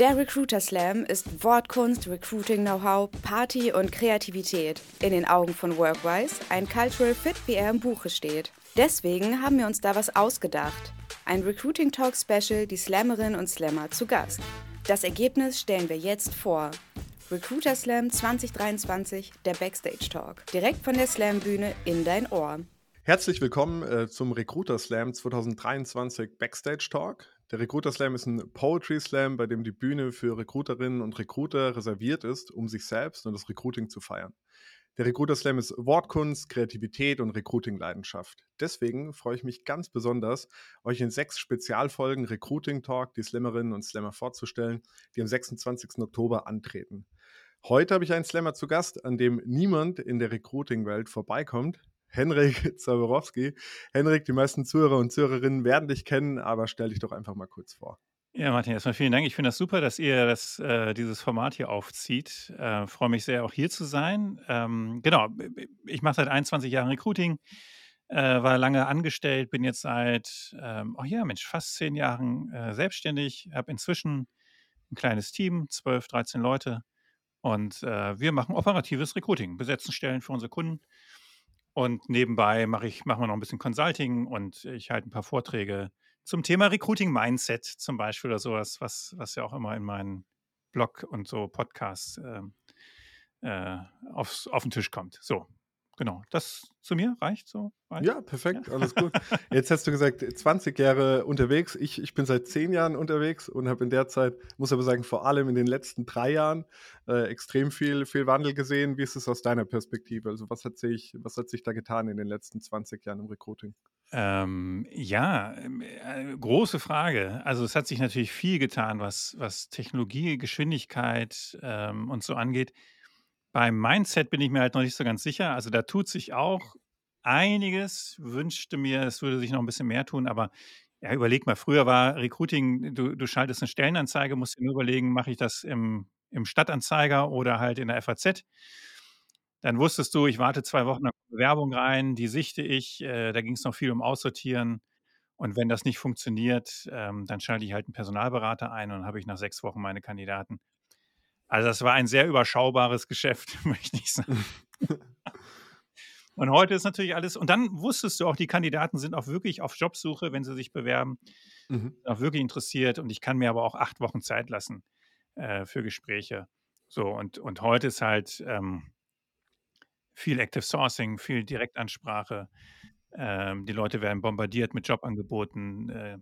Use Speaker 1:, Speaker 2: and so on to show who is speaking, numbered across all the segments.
Speaker 1: Der Recruiter Slam ist Wortkunst, Recruiting-Know-how, Party und Kreativität. In den Augen von Workwise ein Cultural Fit, wie er im Buche steht. Deswegen haben wir uns da was ausgedacht. Ein Recruiting Talk Special, die Slammerinnen und Slammer zu Gast. Das Ergebnis stellen wir jetzt vor. Recruiter Slam 2023, der Backstage Talk. Direkt von der Slam-Bühne in dein Ohr.
Speaker 2: Herzlich willkommen äh, zum Recruiter Slam 2023 Backstage Talk. Der Recruiter Slam ist ein Poetry Slam, bei dem die Bühne für Recruiterinnen und Recruiter reserviert ist, um sich selbst und das Recruiting zu feiern. Der Recruiter Slam ist Wortkunst, Kreativität und Recruiting-Leidenschaft. Deswegen freue ich mich ganz besonders, euch in sechs Spezialfolgen Recruiting Talk die Slammerinnen und Slammer vorzustellen, die am 26. Oktober antreten. Heute habe ich einen Slammer zu Gast, an dem niemand in der Recruiting-Welt vorbeikommt, Henrik Zaborowski. Henrik, die meisten Zuhörer und Zuhörerinnen werden dich kennen, aber stell dich doch einfach mal kurz vor.
Speaker 3: Ja, Martin, erstmal vielen Dank. Ich finde das super, dass ihr das, äh, dieses Format hier aufzieht. Äh, Freue mich sehr, auch hier zu sein. Ähm, genau, ich mache seit 21 Jahren Recruiting, äh, war lange angestellt, bin jetzt seit, ähm, oh ja, Mensch, fast zehn Jahren äh, selbstständig, habe inzwischen ein kleines Team, 12, 13 Leute. Und äh, wir machen operatives Recruiting, besetzen Stellen für unsere Kunden. Und nebenbei mache ich machen wir noch ein bisschen Consulting und ich halte ein paar Vorträge zum Thema Recruiting Mindset zum Beispiel oder sowas, was, was ja auch immer in meinen Blog und so Podcasts äh, äh, aufs, auf den Tisch kommt. So, genau, das zu mir reicht so.
Speaker 2: Reicht? Ja, perfekt, ja. alles gut. Jetzt hast du gesagt, 20 Jahre unterwegs. Ich, ich bin seit 10 Jahren unterwegs und habe in der Zeit, muss aber sagen, vor allem in den letzten drei Jahren äh, extrem viel, viel Wandel gesehen. Wie ist es aus deiner Perspektive? Also, was hat, sich, was hat sich da getan in den letzten 20 Jahren im Recruiting?
Speaker 3: Ähm, ja, ähm, äh, große Frage. Also es hat sich natürlich viel getan, was, was Technologie, Geschwindigkeit ähm, und so angeht. Beim Mindset bin ich mir halt noch nicht so ganz sicher. Also da tut sich auch einiges. Wünschte mir, es würde sich noch ein bisschen mehr tun, aber ja, überleg mal, früher war Recruiting, du, du schaltest eine Stellenanzeige, musst dir nur überlegen, mache ich das im, im Stadtanzeiger oder halt in der FAZ. Dann wusstest du, ich warte zwei Wochen nach Bewerbung rein, die sichte ich, äh, da ging es noch viel um Aussortieren. Und wenn das nicht funktioniert, ähm, dann schalte ich halt einen Personalberater ein und habe ich nach sechs Wochen meine Kandidaten. Also das war ein sehr überschaubares Geschäft, möchte ich sagen. und heute ist natürlich alles, und dann wusstest du auch, die Kandidaten sind auch wirklich auf Jobsuche, wenn sie sich bewerben, mhm. auch wirklich interessiert. Und ich kann mir aber auch acht Wochen Zeit lassen äh, für Gespräche. So, und, und heute ist halt ähm, viel Active Sourcing, viel Direktansprache. Ähm, die Leute werden bombardiert mit Jobangeboten. Äh,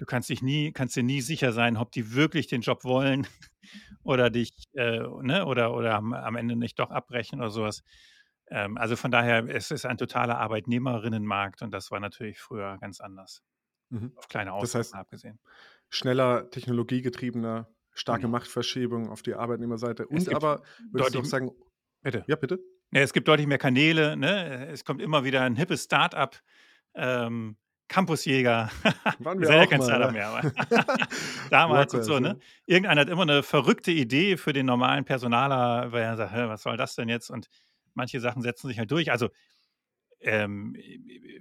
Speaker 3: du kannst dich nie, kannst dir nie sicher sein, ob die wirklich den Job wollen oder dich, äh, ne, oder, oder am, am, Ende nicht doch abbrechen oder sowas. Ähm, also von daher, es ist ein totaler Arbeitnehmerinnenmarkt und das war natürlich früher ganz anders.
Speaker 2: Mhm. Auf kleine Ausnahmen das heißt, abgesehen. Schneller, technologiegetriebener, starke mhm. Machtverschiebung auf die Arbeitnehmerseite. Und aber, würdest du auch sagen,
Speaker 3: bitte. Ja, bitte. Ja, es gibt deutlich mehr Kanäle, ne? Es kommt immer wieder ein hippes Start-up. Ähm, Campusjäger.
Speaker 2: Waren wir ist ja kein
Speaker 3: Startup mehr, aber damals und so, ne? Irgendeiner hat immer eine verrückte Idee für den normalen Personaler, weil er sagt, was soll das denn jetzt? Und manche Sachen setzen sich halt durch. Also ähm,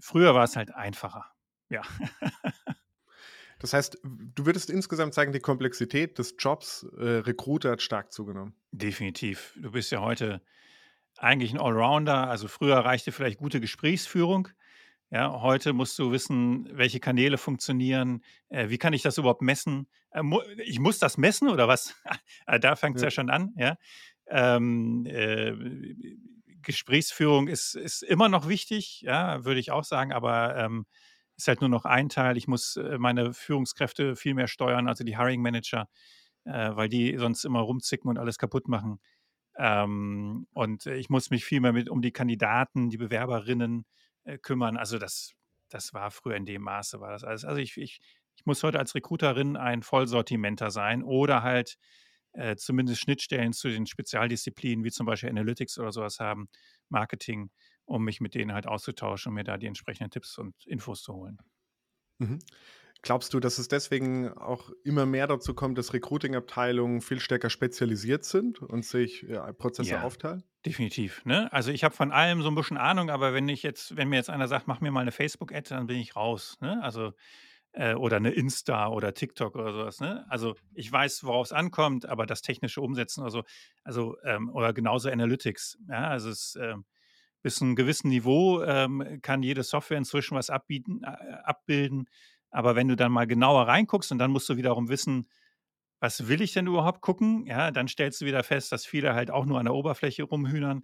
Speaker 3: früher war es halt einfacher. Ja.
Speaker 2: das heißt, du würdest insgesamt sagen, die Komplexität des Jobs äh, Recruiter hat stark zugenommen.
Speaker 3: Definitiv. Du bist ja heute eigentlich ein Allrounder. Also früher reichte vielleicht gute Gesprächsführung. Ja, heute musst du wissen, welche Kanäle funktionieren. Äh, wie kann ich das überhaupt messen? Äh, mu ich muss das messen oder was? Äh, da fängt es ja. ja. schon an. Ja? Ähm, äh, Gesprächsführung ist, ist immer noch wichtig, ja, würde ich auch sagen, aber ähm, ist halt nur noch ein Teil. Ich muss äh, meine Führungskräfte viel mehr steuern, also die Hiring Manager, äh, weil die sonst immer rumzicken und alles kaputt machen. Ähm, und ich muss mich viel mehr mit um die Kandidaten, die Bewerberinnen äh, kümmern. Also das, das war früher in dem Maße, war das alles. Also ich, ich, ich muss heute als Recruiterin ein Vollsortimenter sein oder halt äh, zumindest Schnittstellen zu den Spezialdisziplinen, wie zum Beispiel Analytics oder sowas haben, Marketing, um mich mit denen halt auszutauschen und mir da die entsprechenden Tipps und Infos zu holen.
Speaker 2: Mhm. Glaubst du, dass es deswegen auch immer mehr dazu kommt, dass Recruiting-Abteilungen viel stärker spezialisiert sind und sich ja, Prozesse ja, aufteilen?
Speaker 3: Definitiv. Ne? Also ich habe von allem so ein bisschen Ahnung, aber wenn ich jetzt, wenn mir jetzt einer sagt, mach mir mal eine Facebook-Ad, dann bin ich raus. Ne? Also äh, oder eine Insta oder TikTok oder sowas. Ne? Also ich weiß, worauf es ankommt, aber das technische Umsetzen oder so, also ähm, oder genauso Analytics. Ja, also es ähm, bis zu einem gewissen Niveau ähm, kann jede Software inzwischen was abbieten, äh, abbilden. Aber wenn du dann mal genauer reinguckst und dann musst du wiederum wissen, was will ich denn überhaupt gucken? Ja, dann stellst du wieder fest, dass viele halt auch nur an der Oberfläche rumhühnern.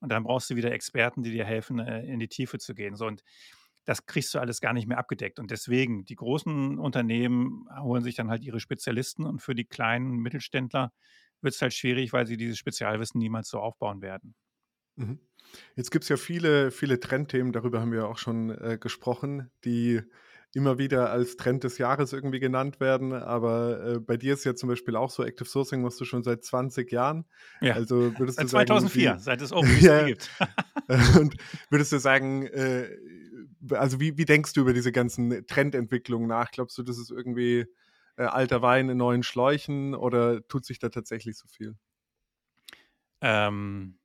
Speaker 3: Und dann brauchst du wieder Experten, die dir helfen, äh, in die Tiefe zu gehen. So, und das kriegst du alles gar nicht mehr abgedeckt. Und deswegen, die großen Unternehmen holen sich dann halt ihre Spezialisten und für die kleinen Mittelständler wird es halt schwierig, weil sie dieses Spezialwissen niemals so aufbauen werden.
Speaker 2: Mhm. Jetzt gibt es ja viele, viele Trendthemen, darüber haben wir auch schon äh, gesprochen, die immer wieder als Trend des Jahres irgendwie genannt werden. Aber äh, bei dir ist ja zum Beispiel auch so, Active Sourcing machst du schon seit 20 Jahren.
Speaker 3: Ja,
Speaker 2: Also würdest
Speaker 3: seit
Speaker 2: du sagen,
Speaker 3: 2004,
Speaker 2: wie,
Speaker 3: seit es OpenBSD
Speaker 2: ja,
Speaker 3: gibt.
Speaker 2: und würdest du sagen, äh, also wie, wie denkst du über diese ganzen Trendentwicklungen nach? Glaubst du, das ist irgendwie äh, alter Wein in neuen Schläuchen oder tut sich da tatsächlich so viel?
Speaker 3: ähm,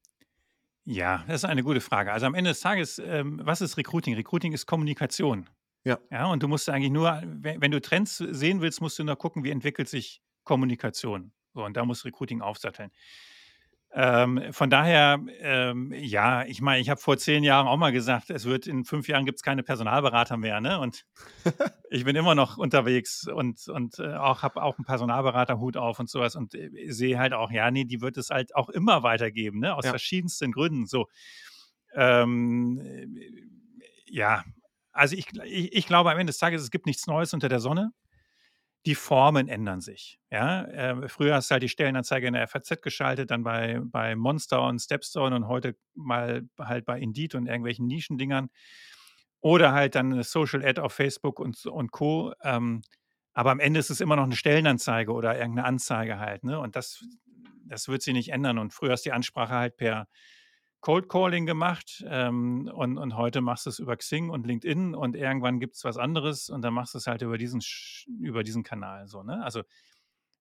Speaker 3: ja, das ist eine gute Frage. Also am Ende des Tages, ähm, was ist Recruiting? Recruiting ist Kommunikation.
Speaker 2: Ja.
Speaker 3: Ja, und du musst eigentlich nur, wenn, du Trends sehen willst, musst du nur gucken, wie entwickelt sich Kommunikation. So, und da muss Recruiting aufsatteln. Ähm, von daher, ähm, ja, ich meine, ich habe vor zehn Jahren auch mal gesagt, es wird in fünf Jahren gibt es keine Personalberater mehr, ne? Und ich bin immer noch unterwegs und, und äh, auch habe auch einen Personalberaterhut auf und sowas und äh, sehe halt auch, ja, nee, die wird es halt auch immer weitergeben, ne? Aus
Speaker 2: Ja.
Speaker 3: verschiedensten Gründen. So, ähm, äh, ja, also ich, ich, ich glaube am Ende des Tages, es gibt nichts Neues unter der Sonne. Die Formen ändern sich. Ja? Äh, früher hast du halt die Stellenanzeige in der FAZ geschaltet, dann bei, bei Monster und Stepstone und heute mal halt bei Indeed und irgendwelchen Nischendingern. Oder halt dann eine Social Ad auf Facebook und, und Co. Ähm, aber am Ende ist es immer noch eine Stellenanzeige oder irgendeine Anzeige halt. Ne? Und das, das wird sich nicht ändern. Und früher du die Ansprache halt per Cold Calling gemacht ähm, und, und heute machst du es über Xing und LinkedIn und irgendwann gibt es was anderes und dann machst du es halt über diesen, über diesen Kanal. So, ne? Also,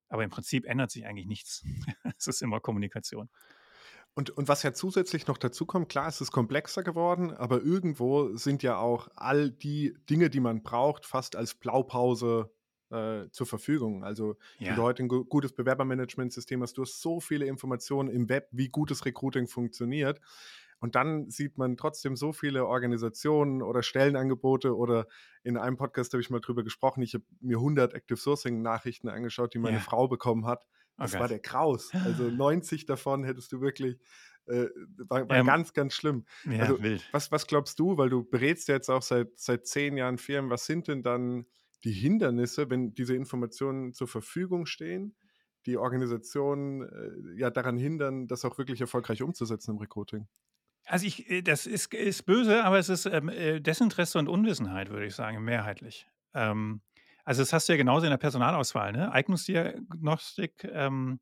Speaker 3: aber im Prinzip ändert sich eigentlich nichts. es ist immer Kommunikation.
Speaker 2: Und, und was ja zusätzlich noch dazu kommt, klar, es ist komplexer geworden, aber irgendwo sind ja auch all die Dinge, die man braucht, fast als Blaupause äh, zur Verfügung. Also wenn du
Speaker 3: Ja,
Speaker 2: heute ein gu- gutes Bewerbermanagementsystem hast, du hast so viele Informationen im Web, wie gutes Recruiting funktioniert. Und dann sieht man trotzdem so viele Organisationen oder Stellenangebote oder in einem Podcast habe ich mal drüber gesprochen, ich habe mir 100 Active Sourcing Nachrichten angeschaut, die meine
Speaker 3: ja,
Speaker 2: Frau bekommen hat.
Speaker 3: oh
Speaker 2: Das war
Speaker 3: Gott.
Speaker 2: der Kraus. Also 90 davon hättest du wirklich, äh, war, war
Speaker 3: Ähm,
Speaker 2: ganz, ganz schlimm.
Speaker 3: ja,
Speaker 2: Also
Speaker 3: wild.
Speaker 2: was, was glaubst du, weil du berätst ja jetzt auch seit, seit zehn Jahren Firmen, was sind denn dann die Hindernisse, wenn diese Informationen zur Verfügung stehen, die Organisationen äh, ja daran hindern, das auch wirklich erfolgreich umzusetzen im Recruiting?
Speaker 3: Also ich, äh, das ist, ist böse, aber es ist ähm, äh, Desinteresse und Unwissenheit, würde ich sagen, mehrheitlich. Ähm, also das hast du ja genauso in der Personalauswahl, ne? Eignungsdiagnostik, ähm,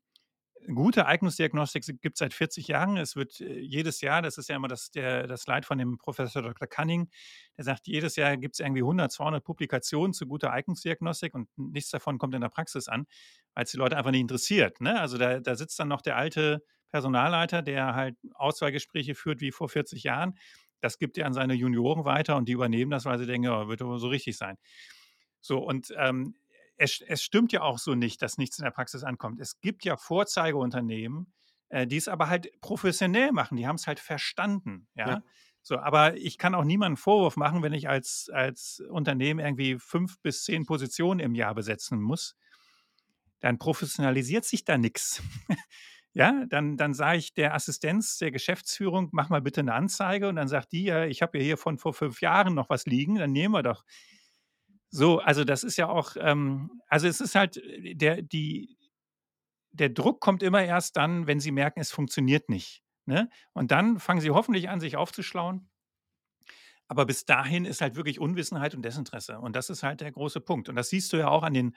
Speaker 3: gute Eignungsdiagnostik gibt es seit 40 Jahren. Es wird äh, jedes Jahr, das ist ja immer das, der, das Slide von dem Professor Dr. Cunning, der sagt, jedes Jahr gibt es irgendwie 100, 200 Publikationen zu guter Eignungsdiagnostik und nichts davon kommt in der Praxis an, weil es die Leute einfach nicht interessiert. Ne? Also da, da sitzt dann noch der alte Personalleiter, der halt Auswahlgespräche führt wie vor 40 Jahren. Das gibt er an seine Junioren weiter und die übernehmen das, weil sie denken, ja, wird aber so richtig sein. So, und ähm, es, es stimmt ja auch so nicht, dass nichts in der Praxis ankommt. Es gibt ja Vorzeigeunternehmen, äh, die es aber halt professionell machen. Die haben es halt verstanden, ja.
Speaker 2: Ja.
Speaker 3: So, aber ich kann auch niemanden Vorwurf machen, wenn ich als, als Unternehmen irgendwie fünf bis zehn Positionen im Jahr besetzen muss. Dann professionalisiert sich da nichts. Ja, dann, dann sage ich der Assistenz der Geschäftsführung, mach mal bitte eine Anzeige und dann sagt die, ja, ich habe ja hier von vor fünf Jahren noch was liegen, dann nehmen wir doch. So, also das ist ja auch, ähm, also es ist halt, äh, der, die, der Druck kommt immer erst dann, wenn sie merken, es funktioniert nicht. Ne? Und dann fangen sie hoffentlich an, sich aufzuschlauen. Aber bis dahin ist halt wirklich Unwissenheit und Desinteresse. Und das ist halt der große Punkt. Und das siehst du ja auch an den,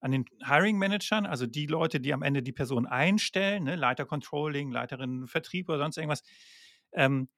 Speaker 3: an den Hiring-Managern, also die Leute, die am Ende die Person einstellen, ne? Leiter Controlling, Leiterin Vertrieb oder sonst irgendwas. Ähm,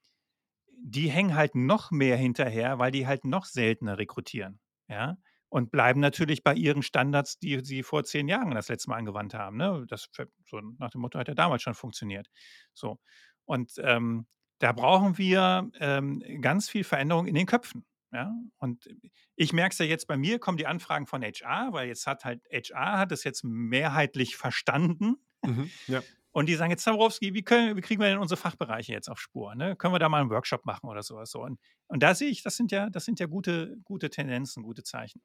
Speaker 3: die hängen halt noch mehr hinterher, weil die halt noch seltener rekrutieren. Ja. Und bleiben natürlich bei ihren Standards, die sie vor zehn Jahren das letzte Mal angewandt haben. Ne? Das so nach dem Motto hat ja damals schon funktioniert. So. Und ähm, da brauchen wir ähm, ganz viel Veränderung in den Köpfen. Ja? Und ich merke es ja jetzt bei mir, kommen die Anfragen von HR, weil jetzt hat halt HR hat es jetzt mehrheitlich verstanden.
Speaker 2: Mhm, ja.
Speaker 3: Und die sagen jetzt, Zaborowski, wie, können, wie kriegen wir denn unsere Fachbereiche jetzt auf Spur? Ne? Können wir da mal einen Workshop machen oder sowas? So. Und, und da sehe ich, das sind ja, das sind ja gute, gute Tendenzen, gute Zeichen.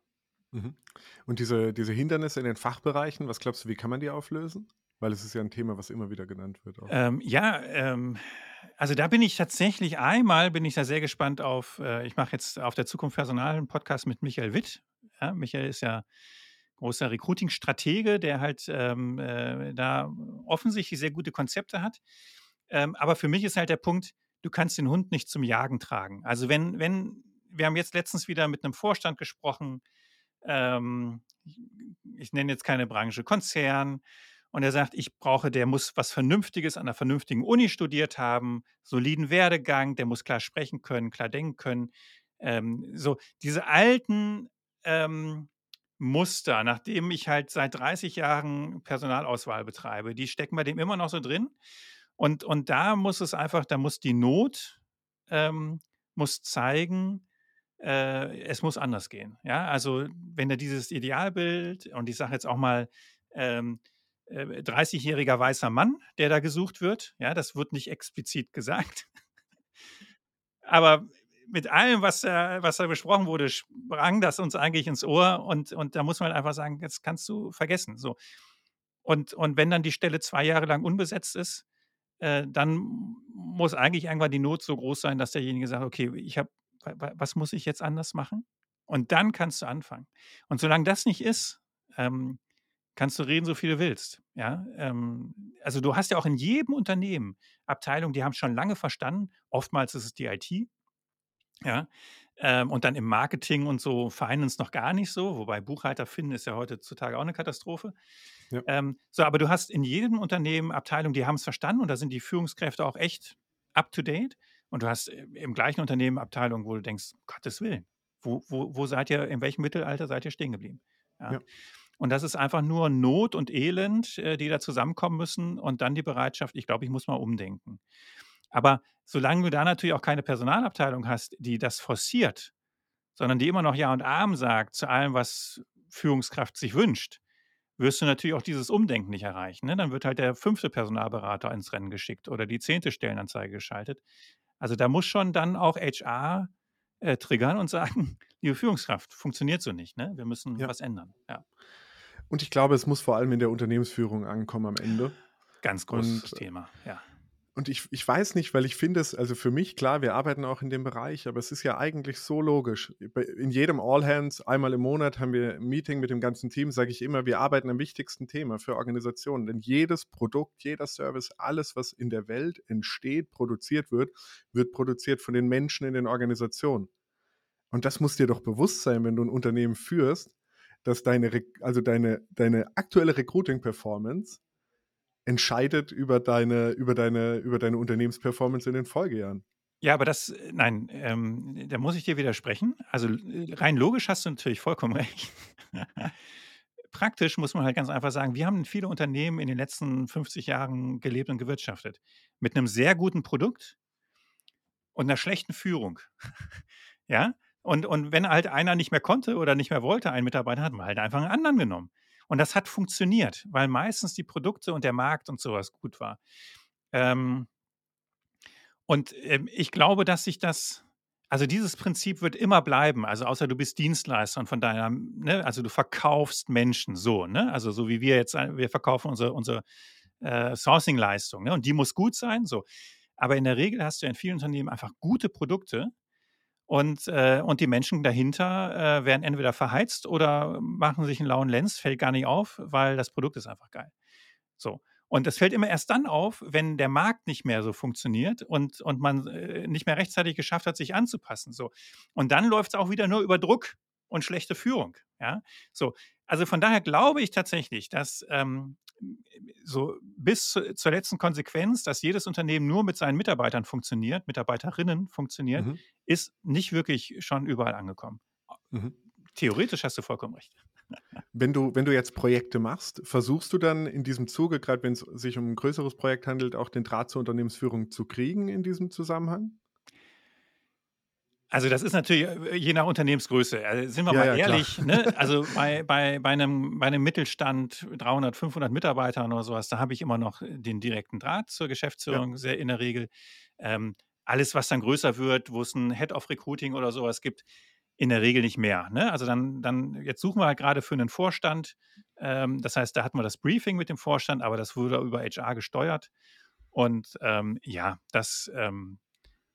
Speaker 2: Mhm. Und diese, diese Hindernisse in den Fachbereichen, was glaubst du, wie kann man die auflösen? Weil es ist ja ein Thema, was immer wieder genannt wird.
Speaker 3: Ähm, ja, ähm, also da bin ich tatsächlich einmal, bin ich da sehr gespannt auf, äh, ich mache jetzt auf der Zukunft Personal einen Podcast mit Michael Witt. Ja, Michael ist ja großer Recruiting-Stratege, der halt ähm, äh, da offensichtlich sehr gute Konzepte hat. Ähm, aber für mich ist halt der Punkt, du kannst den Hund nicht zum Jagen tragen. Also wenn, wenn, wir haben jetzt letztens wieder mit einem Vorstand gesprochen, ähm, ich nenne jetzt keine Branche, Konzern, und er sagt, ich brauche, der muss was Vernünftiges an einer vernünftigen Uni studiert haben, soliden Werdegang, der muss klar sprechen können, klar denken können. Ähm, so diese alten ähm, Muster, nachdem ich halt seit 30 Jahren Personalauswahl betreibe, die stecken bei dem immer noch so drin. Und, und da muss es einfach, da muss die Not ähm, muss zeigen, äh, es muss anders gehen. Ja, also wenn er dieses Idealbild und ich sage jetzt auch mal ähm, 30-jähriger äh, weißer Mann, der da gesucht wird. Ja, das wird nicht explizit gesagt. Aber mit allem, was, äh, was da besprochen wurde, sprang das uns eigentlich ins Ohr und, und da muss man einfach sagen, das kannst du vergessen. So. Und, und wenn dann die Stelle zwei Jahre lang unbesetzt ist, äh, dann muss eigentlich irgendwann die Not so groß sein, dass derjenige sagt, okay, ich habe, was muss ich jetzt anders machen? Und dann kannst du anfangen. Und solange das nicht ist, ähm, kannst du reden, so viel du willst. Ja, ähm, also du hast ja auch in jedem Unternehmen Abteilungen, die haben schon lange verstanden. Oftmals ist es die IT. Ja, ähm, und dann im Marketing und so Finance noch gar nicht so, wobei Buchhalter finden ist ja heutzutage auch eine Katastrophe. Ja. Ähm, so, aber du hast in jedem Unternehmen Abteilungen, die haben es verstanden und da sind die Führungskräfte auch echt up to date. Und du hast äh, im gleichen Unternehmen Abteilungen, wo du denkst, Gottes Willen, wo, wo, wo seid ihr, in welchem Mittelalter seid ihr stehen geblieben? Ja. ja. Und das ist einfach nur Not und Elend, äh, die da zusammenkommen müssen und dann die Bereitschaft, ich glaube, ich muss mal umdenken. Aber solange du da natürlich auch keine Personalabteilung hast, die das forciert, sondern die immer noch Ja und Arm sagt zu allem, was Führungskraft sich wünscht, wirst du natürlich auch dieses Umdenken nicht erreichen. Ne? Dann wird halt der fünfte Personalberater ins Rennen geschickt oder die zehnte Stellenanzeige geschaltet. Also da muss schon dann auch HR äh, triggern und sagen, liebe Führungskraft, funktioniert so nicht. Ne? Wir müssen ja. was ändern. Ja.
Speaker 2: Und ich glaube, es muss vor allem in der Unternehmensführung ankommen am Ende.
Speaker 3: Ganz großes und, Thema, ja.
Speaker 2: Und ich, ich weiß nicht, weil ich finde es, also für mich, klar, wir arbeiten auch in dem Bereich, aber es ist ja eigentlich so logisch. In jedem All Hands, einmal im Monat haben wir ein Meeting mit dem ganzen Team, sage ich immer, wir arbeiten am wichtigsten Thema für Organisationen. Denn jedes Produkt, jeder Service, alles, was in der Welt entsteht, produziert wird, wird produziert von den Menschen in den Organisationen. Und das muss dir doch bewusst sein, wenn du ein Unternehmen führst, dass deine, also deine, deine aktuelle Recruiting-Performance entscheidet über deine, über deine, über deine Unternehmensperformance in den Folgejahren.
Speaker 3: Ja, aber das, äh, nein, ähm, da muss ich dir widersprechen. Also äh, rein logisch hast du natürlich vollkommen recht. Praktisch muss man halt ganz einfach sagen, wir haben viele Unternehmen in den letzten 50 Jahren gelebt und gewirtschaftet. Mit einem sehr guten Produkt und einer schlechten Führung. ja, und, und wenn halt einer nicht mehr konnte oder nicht mehr wollte, ein Mitarbeiter, hat man halt einfach einen anderen genommen. Und das hat funktioniert, weil meistens die Produkte und der Markt und sowas gut war. Ähm, und ähm, ich glaube, dass sich das, also dieses Prinzip wird immer bleiben. Also außer du bist Dienstleister und von deiner, ne, also du verkaufst Menschen so, ne? Also so wie wir jetzt, wir verkaufen unsere, unsere äh, Sourcing-Leistung, ne? Und die muss gut sein, so. Aber in der Regel hast du in vielen Unternehmen einfach gute Produkte, und, äh, und die Menschen dahinter äh, werden entweder verheizt oder machen sich einen lauen Lenz, fällt gar nicht auf, weil das Produkt ist einfach geil. So. Und das fällt immer erst dann auf, wenn der Markt nicht mehr so funktioniert und, und man äh, nicht mehr rechtzeitig geschafft hat, sich anzupassen. So. Und dann läuft es auch wieder nur über Druck und schlechte Führung. Ja? So. Also von daher glaube ich tatsächlich, dass ähm, so bis zu, zur letzten Konsequenz, dass jedes Unternehmen nur mit seinen Mitarbeitern funktioniert, Mitarbeiterinnen funktioniert, mhm. ist nicht wirklich schon überall angekommen. Mhm. Theoretisch hast du vollkommen recht.
Speaker 2: Wenn du, wenn du jetzt Projekte machst, versuchst du dann in diesem Zuge, gerade wenn es sich um ein größeres Projekt handelt, auch den Draht zur Unternehmensführung zu kriegen in diesem Zusammenhang?
Speaker 3: Also das ist natürlich äh, je nach Unternehmensgröße. Also sind wir
Speaker 2: Ja,
Speaker 3: mal
Speaker 2: ja,
Speaker 3: ehrlich, ne? Also bei, bei, bei, einem, bei einem Mittelstand 300, 500 Mitarbeitern oder sowas, da habe ich immer noch den direkten Draht zur
Speaker 2: Ja.
Speaker 3: Geschäftsführung, sehr in der Regel. Ähm, alles, was dann größer wird, wo es ein Head of Recruiting oder sowas gibt, in der Regel nicht mehr. Ne? Also dann, dann, jetzt suchen wir halt gerade für einen Vorstand. Ähm, das heißt, da hatten wir das Briefing mit dem Vorstand, aber das wurde über HR gesteuert. Und ähm, ja, das, ähm,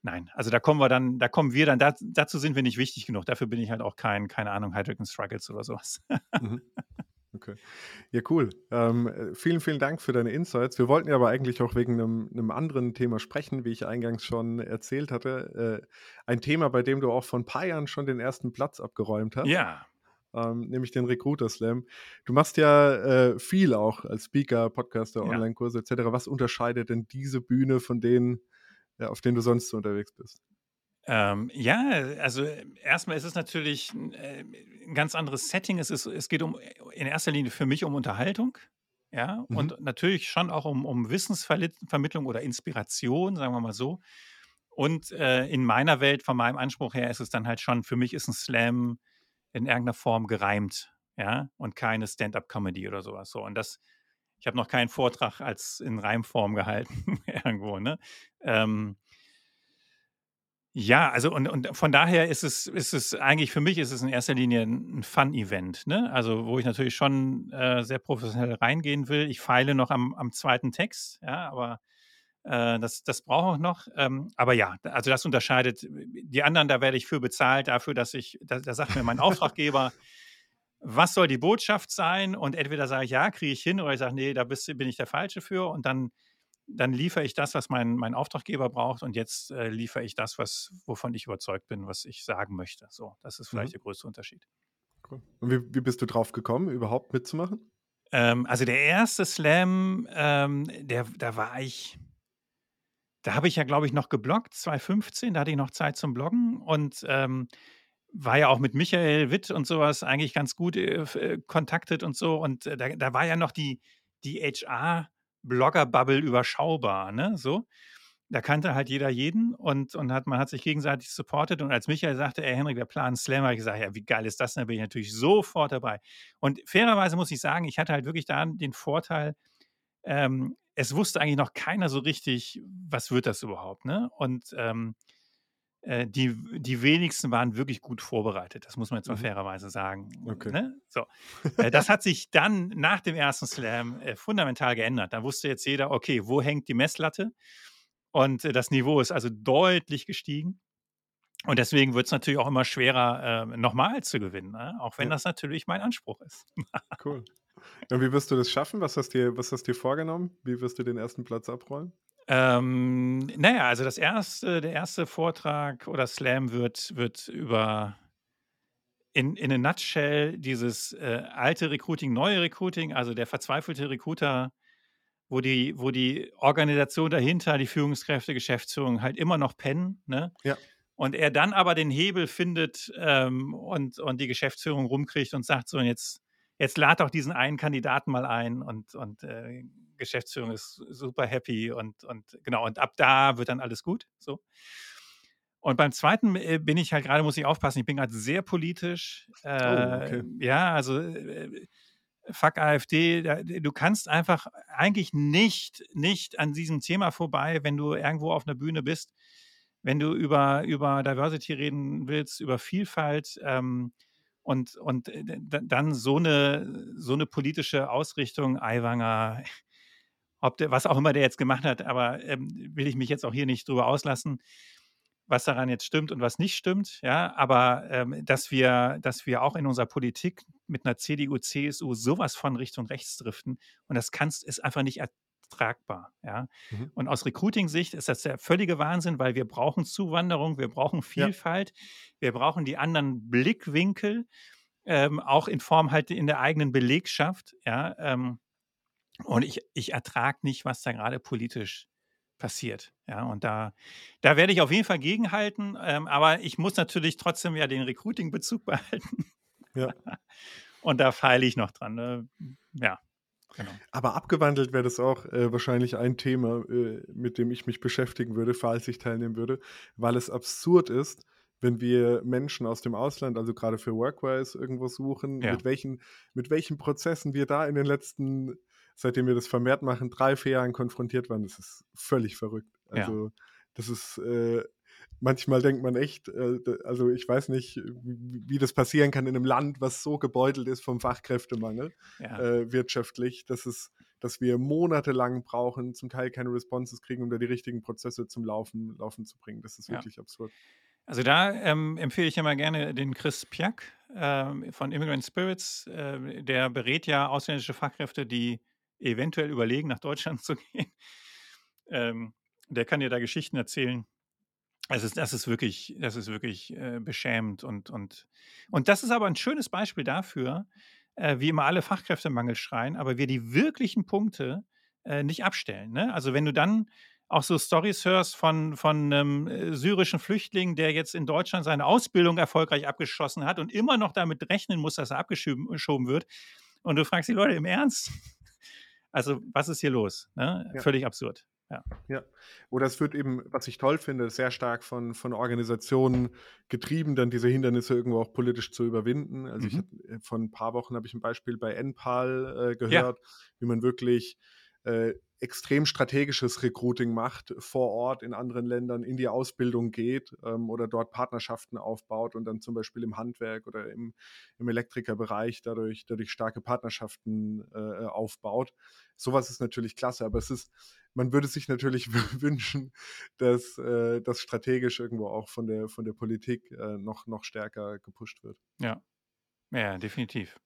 Speaker 3: nein, also da kommen wir dann, da kommen wir dann, da, dazu sind wir nicht wichtig genug. Dafür bin ich halt auch kein, keine Ahnung, Hydrogen Struggles oder sowas.
Speaker 2: Mhm. Okay. Ja, cool. Ähm, äh, vielen, vielen Dank für deine Insights. Wir wollten ja aber eigentlich auch wegen einem, einem anderen Thema sprechen, wie ich eingangs schon erzählt hatte. Äh, ein Thema, bei dem du auch vor ein paar Jahren schon den ersten Platz abgeräumt hast.
Speaker 3: ja,
Speaker 2: ähm, nämlich den Recruiter Slam. Du machst ja äh, viel auch als Speaker, Podcaster. Online-Kurse etc. Was unterscheidet denn diese Bühne von denen, ja, auf denen du sonst so unterwegs bist?
Speaker 3: Ähm, ja, also äh, erstmal ist es natürlich ein, äh, ein ganz anderes Setting. Es, ist, es geht um in erster Linie für mich um Unterhaltung. Ja,
Speaker 2: Mhm.
Speaker 3: und natürlich schon auch um, um Wissensvermittlung oder Inspiration, sagen wir mal so. Und äh, in meiner Welt, von meinem Anspruch her, ist es dann halt schon, für mich ist ein Slam in irgendeiner Form gereimt, ja, und keine Stand-up-Comedy oder sowas. So. Und das, ich habe noch keinen Vortrag als in Reimform gehalten irgendwo, ne? Ähm, ja, also und, und von daher ist es, ist es eigentlich für mich ist es in erster Linie ein Fun-Event, ne? Also wo ich natürlich schon äh, sehr professionell reingehen will. Ich feile noch am, am zweiten Text, ja, aber äh, das, das brauche ich noch. Ähm, aber ja, also das unterscheidet die anderen, da werde ich für bezahlt, dafür, dass ich, da, da sagt mir mein Auftraggeber, was soll die Botschaft sein? Und entweder sage ich, ja, kriege ich hin, oder ich sage, nee, da bist, bin ich der Falsche für. Und dann, dann liefere ich das, was mein, mein Auftraggeber braucht. Und jetzt äh, liefere ich das, was, wovon ich überzeugt bin, was ich sagen möchte. So, das ist vielleicht
Speaker 2: Mhm.
Speaker 3: der größte Unterschied.
Speaker 2: Cool. Und wie, wie bist du drauf gekommen, überhaupt mitzumachen?
Speaker 3: Ähm, also der erste Slam, ähm, der, da war ich, da habe ich ja, glaube ich, noch gebloggt, 2015, da hatte ich noch Zeit zum Bloggen und ähm, war ja auch mit Michael Witt und sowas eigentlich ganz gut äh, äh, kontaktet und so. Und äh, da, da war ja noch die, die HR-Blogger-Bubble überschaubar, ne? So. Da kannte halt jeder jeden und, und hat, man hat sich gegenseitig supportet. Und als Michael sagte, ey Henrik, wir planen Slam, habe ich gesagt, ja, wie geil ist das denn? Da bin ich natürlich sofort dabei. Und fairerweise muss ich sagen, ich hatte halt wirklich da den Vorteil, ähm, es wusste eigentlich noch keiner so richtig, was wird das überhaupt, ne? Und ähm, äh, die, die wenigsten waren wirklich gut vorbereitet, das muss man jetzt mal
Speaker 2: Mhm.
Speaker 3: fairerweise sagen.
Speaker 2: Okay.
Speaker 3: Ne? So. Äh, das hat sich dann nach dem ersten Slam äh, fundamental geändert. Da wusste jetzt jeder, okay, wo hängt die Messlatte? Und äh, das Niveau ist also deutlich gestiegen. Und deswegen wird es natürlich auch immer schwerer, nochmal zu gewinnen, ne? auch wenn
Speaker 2: Ja.
Speaker 3: das natürlich mein Anspruch ist.
Speaker 2: Cool. Und wie wirst du das schaffen? Was hast dir, was hast dir vorgenommen? Wie wirst du den ersten Platz abräumen?
Speaker 3: Ähm, naja, also das erste, der erste Vortrag oder Slam wird, wird über in, in a nutshell dieses äh, alte Recruiting, neue Recruiting, also der verzweifelte Recruiter, wo die, wo die Organisation dahinter, die Führungskräfte, Geschäftsführung halt immer noch pennen, ne?
Speaker 2: Ja.
Speaker 3: Und er dann aber den Hebel findet ähm, und, und die Geschäftsführung rumkriegt und sagt so, jetzt, jetzt lad doch diesen einen Kandidaten mal ein und, und äh, Geschäftsführung ist super happy und, und genau, und ab da wird dann alles gut. So. Und beim zweiten äh, bin ich halt gerade, muss ich aufpassen, ich bin gerade sehr politisch. Äh,
Speaker 2: Oh, okay.
Speaker 3: Ja, also äh, fuck AfD, da, du kannst einfach eigentlich nicht, nicht an diesem Thema vorbei, wenn du irgendwo auf einer Bühne bist, wenn du über, über Diversity reden willst, über Vielfalt ähm, und, und äh, dann so eine, so eine politische Ausrichtung, Aiwanger, ob der, was auch immer der jetzt gemacht hat, aber ähm, will ich mich jetzt auch hier nicht drüber auslassen, was daran jetzt stimmt und was nicht stimmt, ja, aber ähm, dass wir, dass wir auch in unserer Politik mit einer CDU, CSU sowas von Richtung rechts driften und das kannst, ist einfach nicht ertragbar, ja.
Speaker 2: Mhm.
Speaker 3: Und aus Recruiting-Sicht ist das der völlige Wahnsinn, weil wir brauchen Zuwanderung, wir brauchen Vielfalt, wir brauchen die anderen Blickwinkel, ähm, auch in Form halt in der eigenen Belegschaft, ja. Ähm, und ich, ich ertrage nicht, was da gerade politisch passiert. Ja, und da, da werde ich auf jeden Fall gegenhalten, ähm, aber ich muss natürlich trotzdem ja den Recruiting-Bezug behalten.
Speaker 2: Ja.
Speaker 3: Und da feile ich noch dran. Ne? Ja, genau.
Speaker 2: Aber abgewandelt wäre das auch äh, wahrscheinlich ein Thema, äh, mit dem ich mich beschäftigen würde, falls ich teilnehmen würde, weil es absurd ist, wenn wir Menschen aus dem Ausland, also gerade für Workwise irgendwo suchen,
Speaker 3: Ja.
Speaker 2: mit welchen, mit welchen Prozessen wir da in den letzten, seitdem wir das vermehrt machen, drei, vier Jahren konfrontiert waren, das ist völlig verrückt.
Speaker 3: Ja.
Speaker 2: Also das ist, äh, manchmal denkt man echt, äh, also ich weiß nicht, wie, wie das passieren kann in einem Land, was so gebeutelt ist vom Fachkräftemangel
Speaker 3: Ja.
Speaker 2: äh, wirtschaftlich, dass es, dass wir monatelang brauchen, zum Teil keine Responses kriegen, um da die richtigen Prozesse zum Laufen, Laufen zu bringen. Das ist
Speaker 3: Ja.
Speaker 2: wirklich absurd.
Speaker 3: Also da ähm, empfehle ich immer gerne den Chris Piak ähm, von Immigrant Spirits. Ähm, der berät ja ausländische Fachkräfte, die eventuell überlegen, nach Deutschland zu gehen. Ähm, der kann dir da Geschichten erzählen. Also das ist wirklich, das ist wirklich äh, beschämend und, und, und das ist aber ein schönes Beispiel dafür, äh, wie immer alle Fachkräftemangel schreien, aber wir die wirklichen Punkte äh, nicht abstellen. Ne? Also wenn du dann auch so Stories hörst von, von einem äh, syrischen Flüchtling, der jetzt in Deutschland seine Ausbildung erfolgreich abgeschlossen hat und immer noch damit rechnen muss, dass er abgeschoben geschoben wird. Und du fragst die Leute im Ernst. Also, was ist hier los? Ne?
Speaker 2: Ja.
Speaker 3: Völlig absurd.
Speaker 2: Ja, oder es wird eben, was ich toll finde, sehr stark von, von Organisationen getrieben, dann diese Hindernisse irgendwo auch politisch zu überwinden. Also ich
Speaker 3: Mhm.
Speaker 2: hab, äh, vor ein paar Wochen habe ich ein Beispiel bei NPAL äh, gehört, wie man wirklich äh, extrem strategisches Recruiting macht, vor Ort in anderen Ländern in die Ausbildung geht ähm, oder dort Partnerschaften aufbaut und dann zum Beispiel im Handwerk oder im, im Elektrikerbereich dadurch, dadurch starke Partnerschaften äh, aufbaut. Sowas ist natürlich klasse, aber es ist, man würde sich natürlich wünschen, dass äh, das strategisch irgendwo auch von der, von der Politik äh, noch, noch stärker gepusht wird.
Speaker 3: Ja. Ja, definitiv.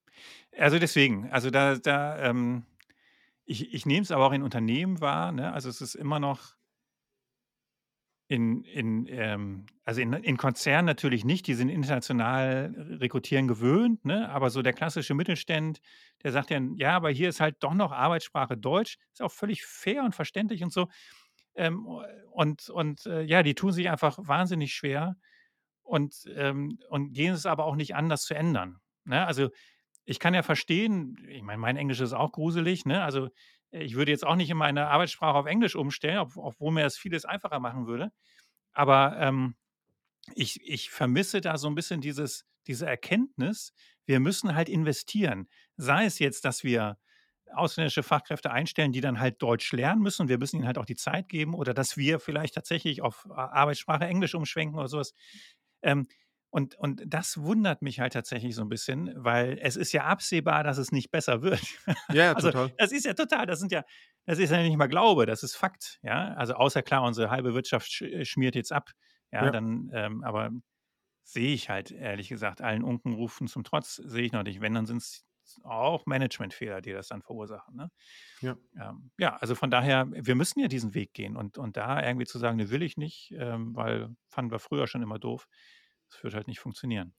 Speaker 3: Also deswegen, also da, da, ähm, ich, ich nehme es aber auch in Unternehmen wahr, ne? Also es ist immer noch in, in, ähm, also in, in Konzernen natürlich nicht, die sind international rekrutieren gewöhnt, ne? Aber so der klassische Mittelstand, der sagt ja, ja, aber hier ist halt doch noch Arbeitssprache Deutsch, ist auch völlig fair und verständlich und so. Ähm, und und äh, ja, die tun sich einfach wahnsinnig schwer und, ähm, und gehen es aber auch nicht an, das zu ändern. Ne? Also ich kann ja verstehen, ich meine, mein Englisch ist auch gruselig, ne? Also ich würde jetzt auch nicht in meine Arbeitssprache auf Englisch umstellen, ob, obwohl mir das vieles einfacher machen würde. Aber ähm, ich, ich vermisse da so ein bisschen dieses, diese Erkenntnis, wir müssen halt investieren. Sei es jetzt, dass wir ausländische Fachkräfte einstellen, die dann halt Deutsch lernen müssen. Wir müssen ihnen halt auch die Zeit geben oder dass wir vielleicht tatsächlich auf äh, Arbeitssprache Englisch umschwenken oder sowas. Ähm, und, und das wundert mich halt tatsächlich so ein bisschen, weil es ist ja absehbar, dass es nicht besser wird.
Speaker 2: Ja,
Speaker 3: Also
Speaker 2: total.
Speaker 3: das ist ja total, das sind ja, das ist ja nicht mal Glaube, das ist Fakt, ja. Also außer klar, unsere halbe Wirtschaft sch äh, schmiert jetzt ab, ja,
Speaker 2: Ja.
Speaker 3: dann, ähm, aber sehe ich halt ehrlich gesagt allen Unkenrufen zum Trotz sehe ich noch nicht. Wenn, dann sind es auch Managementfehler, die das dann verursachen, ne?
Speaker 2: Ja.
Speaker 3: Ähm, ja, also von daher, wir müssen ja diesen Weg gehen und und da irgendwie zu sagen: „Ne, will ich nicht“, ähm, weil fanden wir früher schon immer doof, das wird halt nicht funktionieren.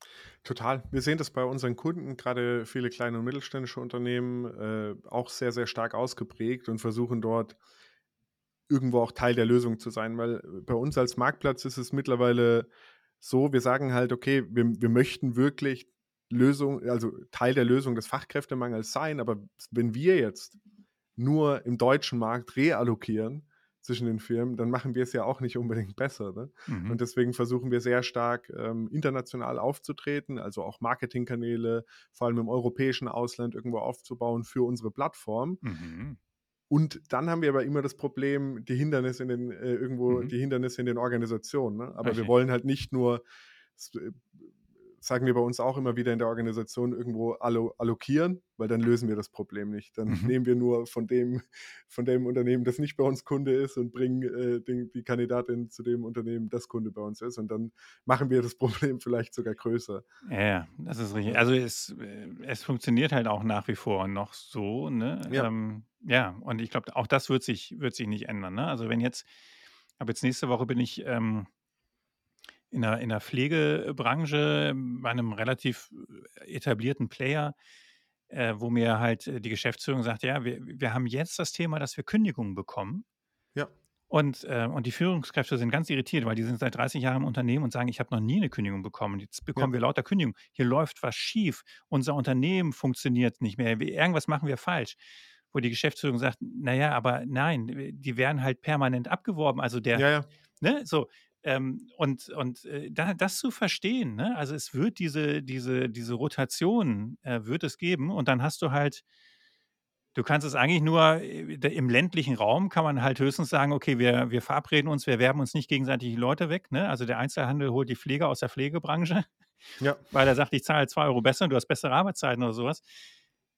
Speaker 2: Total. Wir sehen das bei unseren Kunden, gerade viele kleine und mittelständische Unternehmen, äh, auch sehr, sehr stark ausgeprägt und versuchen dort irgendwo auch Teil der Lösung zu sein, weil bei uns als Marktplatz ist es mittlerweile so, wir sagen halt, okay, wir, wir möchten wirklich Lösung, also Teil der Lösung des Fachkräftemangels sein, aber wenn wir jetzt nur im deutschen Markt reallokieren zwischen den Firmen, dann machen wir es ja auch nicht unbedingt besser. Ne?
Speaker 3: Mhm.
Speaker 2: Und deswegen versuchen wir sehr stark ähm, international aufzutreten, also auch Marketingkanäle, vor allem im europäischen Ausland irgendwo aufzubauen für unsere Plattform.
Speaker 3: Mhm.
Speaker 2: Und dann haben wir aber immer das Problem, die Hindernisse in den, äh, irgendwo,
Speaker 3: Mhm.
Speaker 2: die Hindernisse in den Organisationen. Ne? Aber wir
Speaker 3: Richtig.
Speaker 2: wollen halt nicht nur, äh, sagen wir bei uns auch immer wieder in der Organisation, irgendwo allo allokieren, weil dann lösen wir das Problem nicht. Dann
Speaker 3: Mhm.
Speaker 2: nehmen wir nur von dem, von dem Unternehmen, das nicht bei uns Kunde ist und bringen äh, den, die Kandidatin zu dem Unternehmen, das Kunde bei uns ist. Und dann machen wir das Problem vielleicht sogar größer.
Speaker 3: Ja, das ist richtig. Also es, äh, es funktioniert halt auch nach wie vor noch so, ne?
Speaker 2: Ja.
Speaker 3: Ähm, ja, und ich glaube, auch das wird sich, wird sich nicht ändern. Ne? Also wenn jetzt, ab jetzt nächste Woche bin ich ähm, in der, in der Pflegebranche bei einem relativ äh, etablierten Player, äh, wo mir halt äh, die Geschäftsführung sagt, ja, wir, wir haben jetzt das Thema, dass wir Kündigungen bekommen.
Speaker 2: Ja.
Speaker 3: Und, äh, und die Führungskräfte sind ganz irritiert, weil die sind seit 30 Jahren im Unternehmen und sagen, ich habe noch nie eine Kündigung bekommen. Jetzt bekommen wir lauter Kündigungen. Hier läuft was schief. Unser Unternehmen funktioniert nicht mehr. Irgendwas machen wir falsch. Wo die Geschäftsführung sagt, naja, aber nein, die werden halt permanent abgeworben. Also der,
Speaker 2: Ja, ja.
Speaker 3: ne, so, ähm, und und äh, da, das zu verstehen, ne? also es wird diese, diese, diese Rotation, äh, wird es geben und dann hast du halt, du kannst es eigentlich nur, äh, im ländlichen Raum kann man halt höchstens sagen, okay, wir, wir verabreden uns, wir werben uns nicht gegenseitig die Leute weg, ne? also der Einzelhandel holt die Pfleger aus der Pflegebranche,
Speaker 2: Ja.
Speaker 3: weil er sagt, ich zahle zwei Euro besser und du hast bessere Arbeitszeiten oder sowas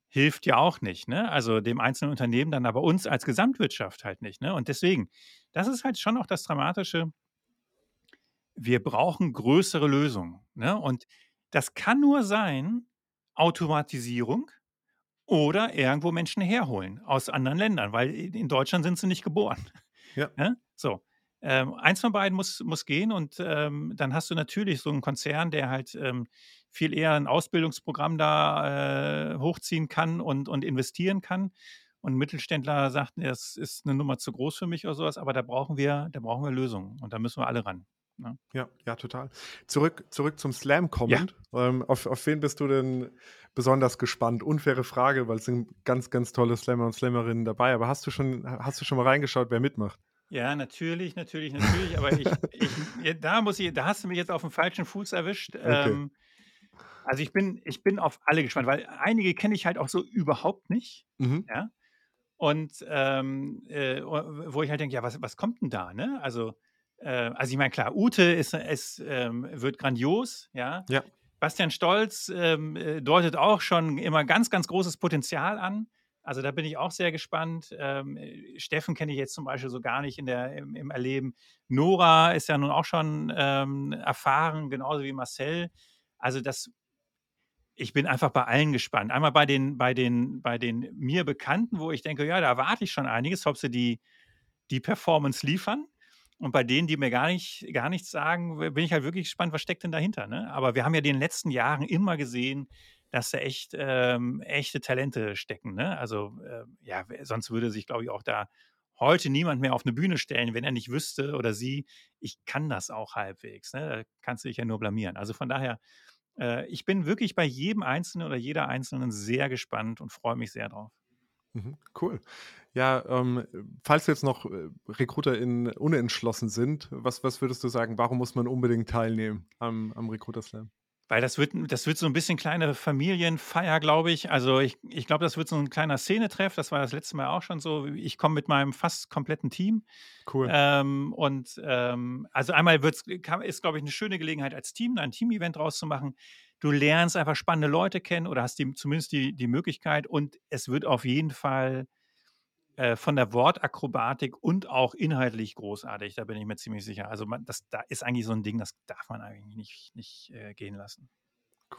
Speaker 3: hilft ja auch nicht, ne? Also dem einzelnen Unternehmen dann, aber uns als Gesamtwirtschaft halt nicht, ne? Und deswegen, das ist halt schon auch das Dramatische. Wir brauchen größere Lösungen, ne? Und das kann nur sein, Automatisierung oder irgendwo Menschen herholen aus anderen Ländern, weil in Deutschland sind sie nicht geboren.
Speaker 2: Ja.
Speaker 3: Ne? So. Ähm, eins von beiden muss, muss gehen und ähm, dann hast du natürlich so einen Konzern, der halt ähm, viel eher ein Ausbildungsprogramm da äh, hochziehen kann und, und investieren kann. Und Mittelständler sagt, das ist eine Nummer zu groß für mich oder sowas, aber da brauchen wir, da brauchen wir Lösungen und da müssen wir alle ran. Ne?
Speaker 2: Ja, ja, total. Zurück, zurück zum Slam kommend. Ähm, auf, auf wen bist du denn besonders gespannt? Unfaire Frage, weil es sind ganz, ganz tolle Slammer und Slammerinnen dabei. Aber hast du schon, hast du schon mal reingeschaut, wer mitmacht?
Speaker 3: Ja, natürlich, natürlich, natürlich. Aber ich, ich, ja, da muss ich, da hast du mich jetzt auf dem falschen Fuß erwischt.
Speaker 2: Okay.
Speaker 3: Ähm, also ich bin, ich bin auf alle gespannt, weil einige kenne ich halt auch so überhaupt nicht.
Speaker 2: Mhm.
Speaker 3: Ja. Und ähm, äh, wo ich halt denke, ja, was, was kommt denn da? Ne? Also, äh, also ich meine, klar, Ute ist, ist, ähm, wird grandios, ja.
Speaker 2: Ja.
Speaker 3: Bastian Stolz ähm, äh, deutet auch schon immer ganz, ganz großes Potenzial an. Also da bin ich auch sehr gespannt. Ähm, Steffen kenne ich jetzt zum Beispiel so gar nicht in der, im, im Erleben. Nora ist ja nun auch schon ähm, erfahren, genauso wie Marcel. Also das, ich bin einfach bei allen gespannt. Einmal bei den, bei den, bei den mir Bekannten, wo ich denke, ja, da erwarte ich schon einiges, ob sie die, die Performance liefern. Und bei denen, die mir gar, nicht, gar nichts sagen, bin ich halt wirklich gespannt, was steckt denn dahinter. Ne? Aber wir haben ja in den letzten Jahren immer gesehen, dass da echt ähm, echte Talente stecken. Ne? Also äh, ja, sonst würde sich, glaube ich, auch da heute niemand mehr auf eine Bühne stellen, wenn er nicht wüsste oder sie, ich kann das auch halbwegs. Ne? Da kannst du dich ja nur blamieren. Also von daher, äh, ich bin wirklich bei jedem Einzelnen oder jeder Einzelnen sehr gespannt und freue mich sehr drauf.
Speaker 2: Mhm, cool. Ja, ähm, falls jetzt noch äh, RecruiterInnen unentschlossen sind, was, was würdest du sagen, warum muss man unbedingt teilnehmen am, am Recruiter Slam?
Speaker 3: Weil das wird, das wird so ein bisschen kleine Familienfeier, glaube ich. Also ich, ich glaube, das wird so ein kleiner Szenetreff. Das war das letzte Mal auch schon so. Ich komme mit meinem fast kompletten Team.
Speaker 2: Cool.
Speaker 3: Ähm, und ähm, also einmal wird's, ist, glaube ich, eine schöne Gelegenheit als Team, ein Team-Event draus zu machen. Du lernst einfach spannende Leute kennen oder hast die, zumindest die, die Möglichkeit. Und es wird auf jeden Fall äh, von der Wortakrobatik und auch inhaltlich großartig, da bin ich mir ziemlich sicher. Also man, das da ist eigentlich so ein Ding, das darf man eigentlich nicht, nicht äh, gehen lassen.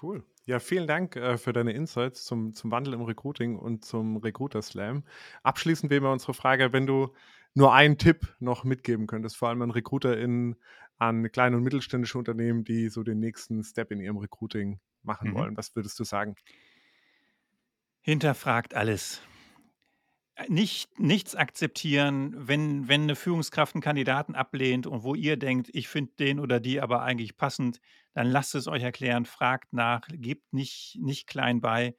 Speaker 2: Cool. Ja, vielen Dank äh, für deine Insights zum, zum Wandel im Recruiting und zum Recruiter Slam. Abschließend wäre unsere Frage, wenn du nur einen Tipp noch mitgeben könntest, vor allem an RecruiterInnen, an kleine und mittelständische Unternehmen, die so den nächsten Step in ihrem Recruiting machen
Speaker 3: Mhm.
Speaker 2: wollen. Was würdest du sagen?
Speaker 3: Hinterfragt alles. Äh, Nicht, nichts akzeptieren, wenn, wenn eine Führungskraft einen Kandidaten ablehnt und wo ihr denkt, ich finde den oder die aber eigentlich passend, dann lasst es euch erklären, fragt nach, gebt nicht, nicht klein bei.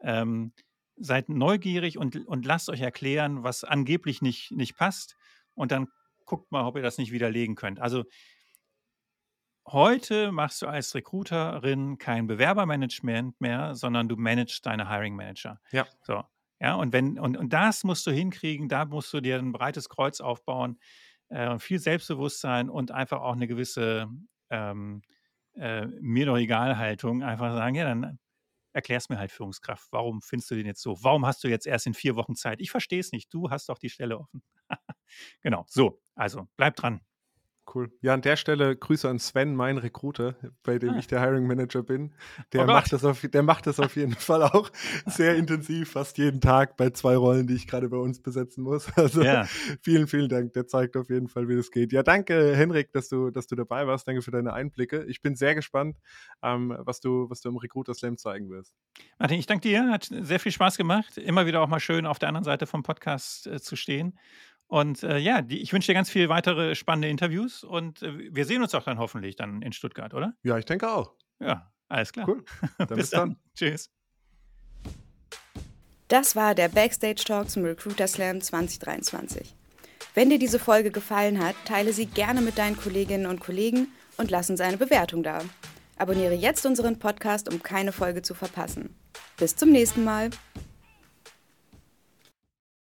Speaker 3: Ähm, seid neugierig und, und lasst euch erklären, was angeblich nicht, nicht passt. Und dann guckt mal, ob ihr das nicht widerlegen könnt. Also heute machst du als Recruiterin kein Bewerbermanagement mehr, sondern du managst deine Hiring Manager.
Speaker 2: Ja.
Speaker 3: So. Ja, und wenn, und, und das musst du hinkriegen, da musst du dir ein breites Kreuz aufbauen, äh, viel Selbstbewusstsein und einfach auch eine gewisse ähm, äh, mir doch egal Haltung, einfach sagen, ja, dann erklär's mir halt Führungskraft. Warum findest du den jetzt so? Warum hast du jetzt erst in vier Wochen Zeit? Ich verstehe es nicht. Du hast doch die Stelle offen. genau. So, also bleib dran.
Speaker 2: Cool. Ja, an der Stelle Grüße an Sven, mein Recruiter, bei dem
Speaker 3: Ah.
Speaker 2: ich der Hiring Manager bin. Der,
Speaker 3: Oh
Speaker 2: macht das auf, der macht das auf jeden Fall auch sehr intensiv, fast jeden Tag bei zwei Rollen, die ich gerade bei uns besetzen muss. Also
Speaker 3: Ja.
Speaker 2: vielen, vielen Dank. Der zeigt auf jeden Fall, wie das geht. Ja, danke, Henrik, dass du, dass du dabei warst. Danke für deine Einblicke. Ich bin sehr gespannt, ähm, was, du, was du im Recruiter Slam zeigen wirst.
Speaker 3: Martin, ich danke dir. Hat sehr viel Spaß gemacht. Immer wieder auch mal schön auf der anderen Seite vom Podcast äh, zu stehen. Und äh, ja, die, ich wünsche dir ganz viele weitere spannende Interviews und äh, wir sehen uns auch dann hoffentlich dann in Stuttgart, oder?
Speaker 2: Ja, ich denke auch.
Speaker 3: Ja, alles klar.
Speaker 2: Cool. Dann bis dann.
Speaker 3: Tschüss.
Speaker 1: Das war der Backstage Talk zum Recruiter Slam 2023. Wenn dir diese Folge gefallen hat, teile sie gerne mit deinen Kolleginnen und Kollegen und lass uns eine Bewertung da. Abonniere jetzt unseren Podcast, um keine Folge zu verpassen. Bis zum nächsten Mal.